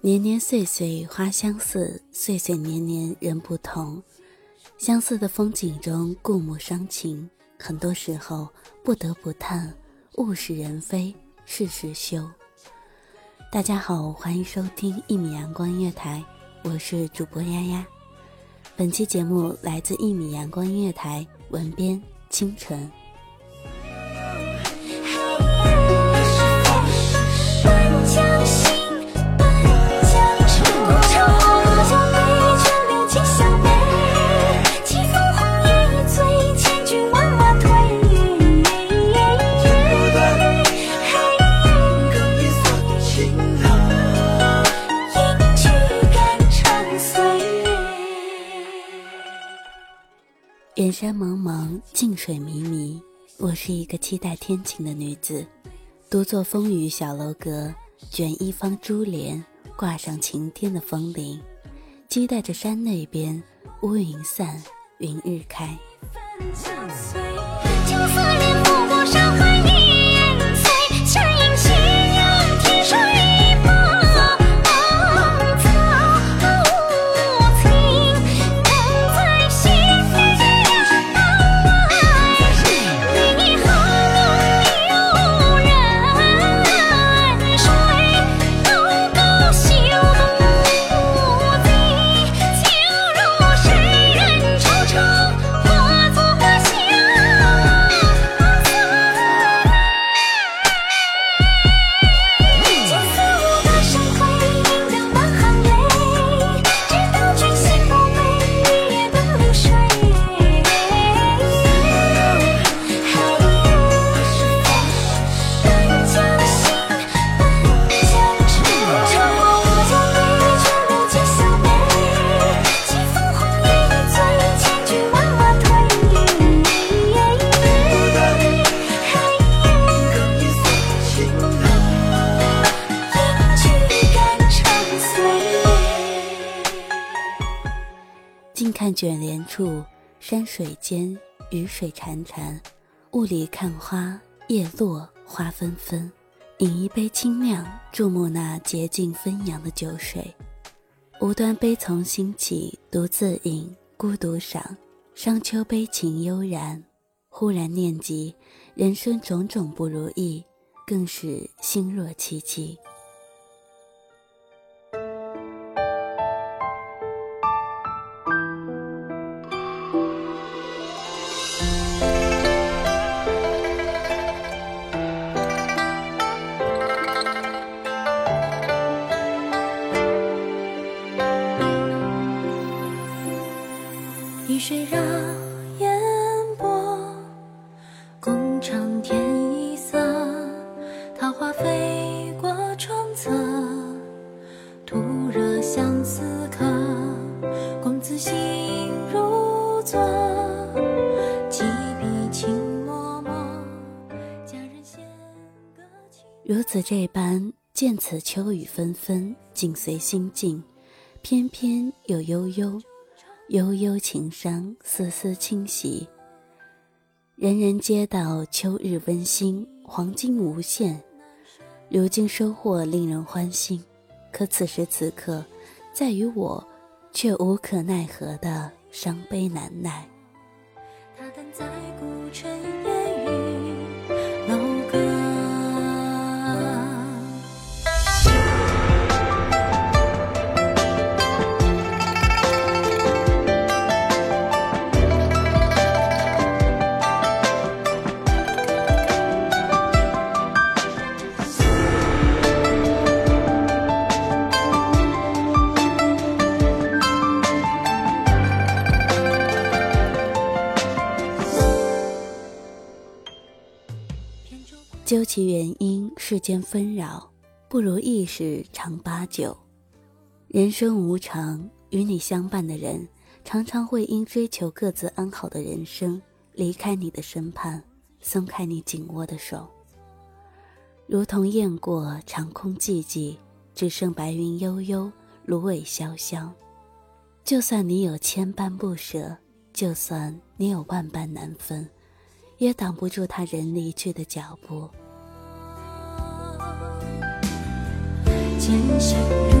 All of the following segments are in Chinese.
年年岁岁花相似，岁岁年年人不同。相似的风景中，故木伤情，很多时候不得不叹物是人非，事事休。大家好，欢迎收听一米阳光音乐台，我是主播丫丫。本期节目来自一米阳光音乐台，文编清晨。山蒙蒙，静水迷迷。我是一个期待天晴的女子，独坐风雨小楼阁，卷一方珠帘，挂上晴天的风铃，期待着山那边乌云散，云日开。青丝连拂过山海近看卷帘处，山水间，雨水潺潺。雾里看花，叶落花纷纷。饮一杯清亮，注目那洁净纷扬的酒水。无端悲从心起，独自饮，孤独赏。商丘悲情悠然，忽然念及人生种种不如意，更是心若戚戚。此这般，见此秋雨纷纷，紧随心境，偏偏又悠悠，悠悠情伤，丝丝清袭。人人皆道秋日温馨，黄金无限。如今收获令人欢欣，可此时此刻，在于我，却无可奈何的伤悲难耐。他等在古城其原因，世间纷扰，不如意事常八九。人生无常，与你相伴的人，常常会因追求各自安好的人生，离开你的身畔，松开你紧握的手。如同雁过长空寂寂，只剩白云悠悠，芦苇萧萧。就算你有千般不舍，就算你有万般难分，也挡不住他人离去的脚步。渐行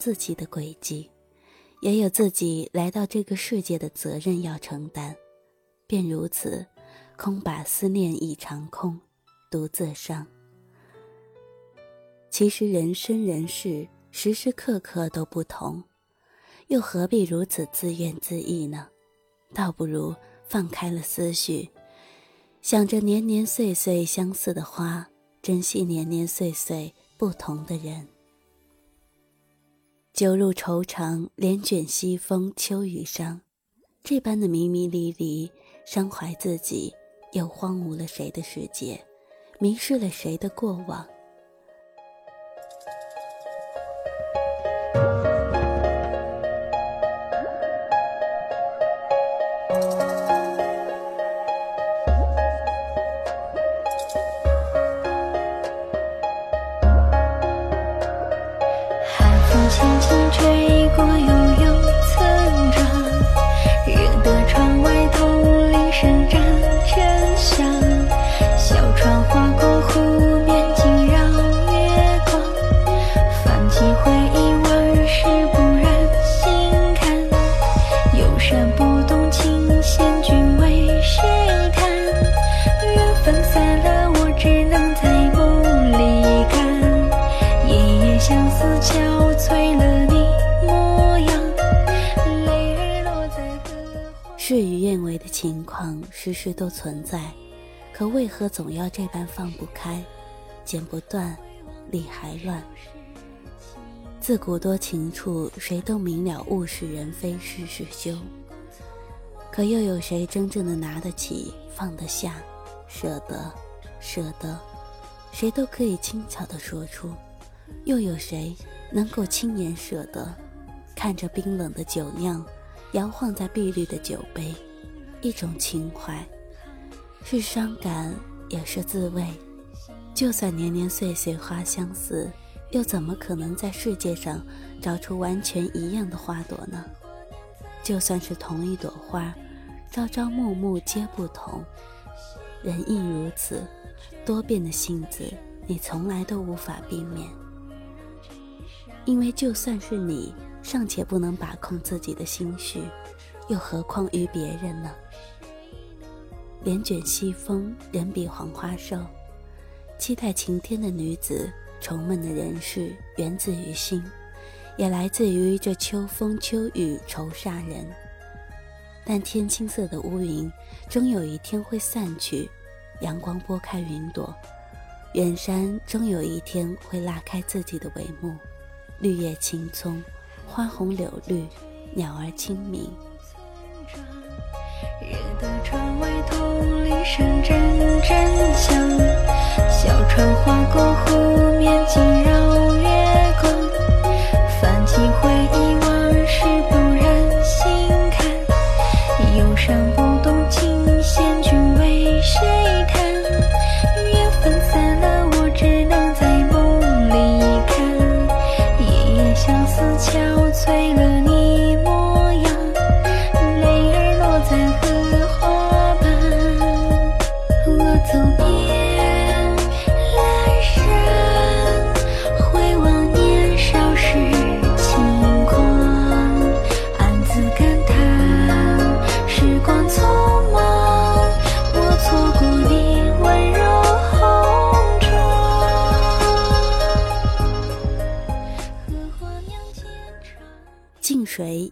自己的轨迹，也有自己来到这个世界的责任要承担，便如此，空把思念已长空，独自伤。其实人生人世，时时刻刻都不同，又何必如此自怨自艾呢？倒不如放开了思绪，想着年年岁岁相似的花，珍惜年年岁岁不同的人。酒入愁肠，帘卷西风，秋雨伤。这般的迷迷离离，伤怀自己，又荒芜了谁的世界，迷失了谁的过往。轻轻吹事与愿违的情况时时都存在，可为何总要这般放不开？剪不断，理还乱。自古多情处，谁都明了物是人非事事休。可又有谁真正的拿得起、放得下、舍得、舍得？谁都可以轻巧地说出，又有谁能够亲眼舍得？看着冰冷的酒酿，摇晃在碧绿的酒杯，一种情怀，是伤感，也是滋味。就算年年岁岁花相似，又怎么可能在世界上找出完全一样的花朵呢？就算是同一朵花，朝朝暮暮皆不同。人亦如此，多变的性子，你从来都无法避免。因为就算是你尚且不能把控自己的心绪，又何况于别人呢？帘卷西风，人比黄花瘦。期待晴天的女子，愁闷的人事，源自于心，也来自于这秋风秋雨愁煞人。但天青色的乌云，终有一天会散去；阳光拨开云朵，远山终有一天会拉开自己的帷幕。绿叶青葱，花红柳绿，鸟儿清明。热得窗外，桐铃声阵阵响。小船划过湖面，惊绕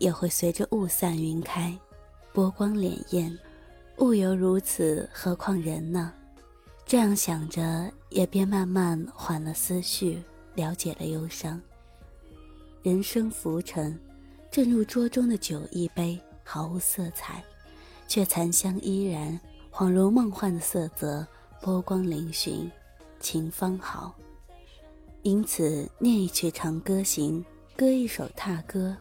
也会随着雾散云开，波光潋滟。物犹如此，何况人呢？这样想着，也便慢慢缓了思绪，了解了忧伤。人生浮沉，正如桌中的酒一杯，毫无色彩，却残香依然，恍如梦幻的色泽，波光粼粼，情方好。因此，念一曲长歌行，歌一首踏歌。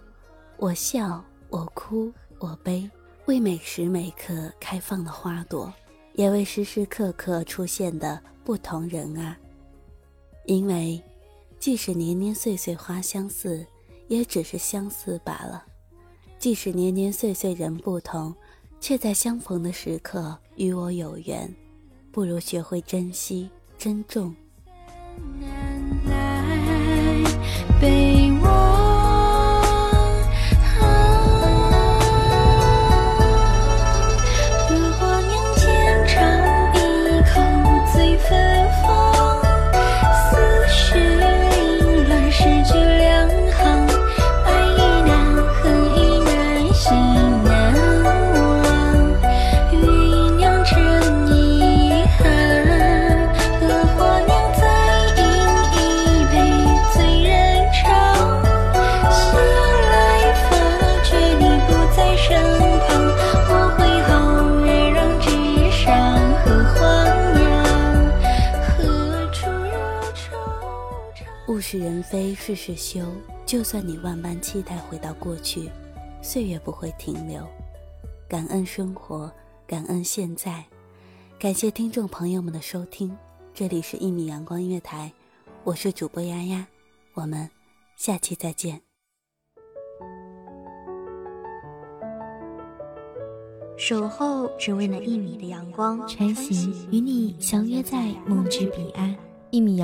我笑，我哭，我悲，为每时每刻开放的花朵，也为时时刻刻出现的不同人啊。因为，即使年年岁岁花相似，也只是相似罢了；即使年年岁岁人不同，却在相逢的时刻与我有缘。不如学会珍惜、珍重。被我是人非，事事休。就算你万般期待回到过去，岁月不会停留。感恩生活，感恩现在。感谢听众朋友们的收听，这里是一米阳光音乐台，我是主播丫丫，我们下期再见。守候只为那一米的阳光，穿行与你相约在梦之彼岸。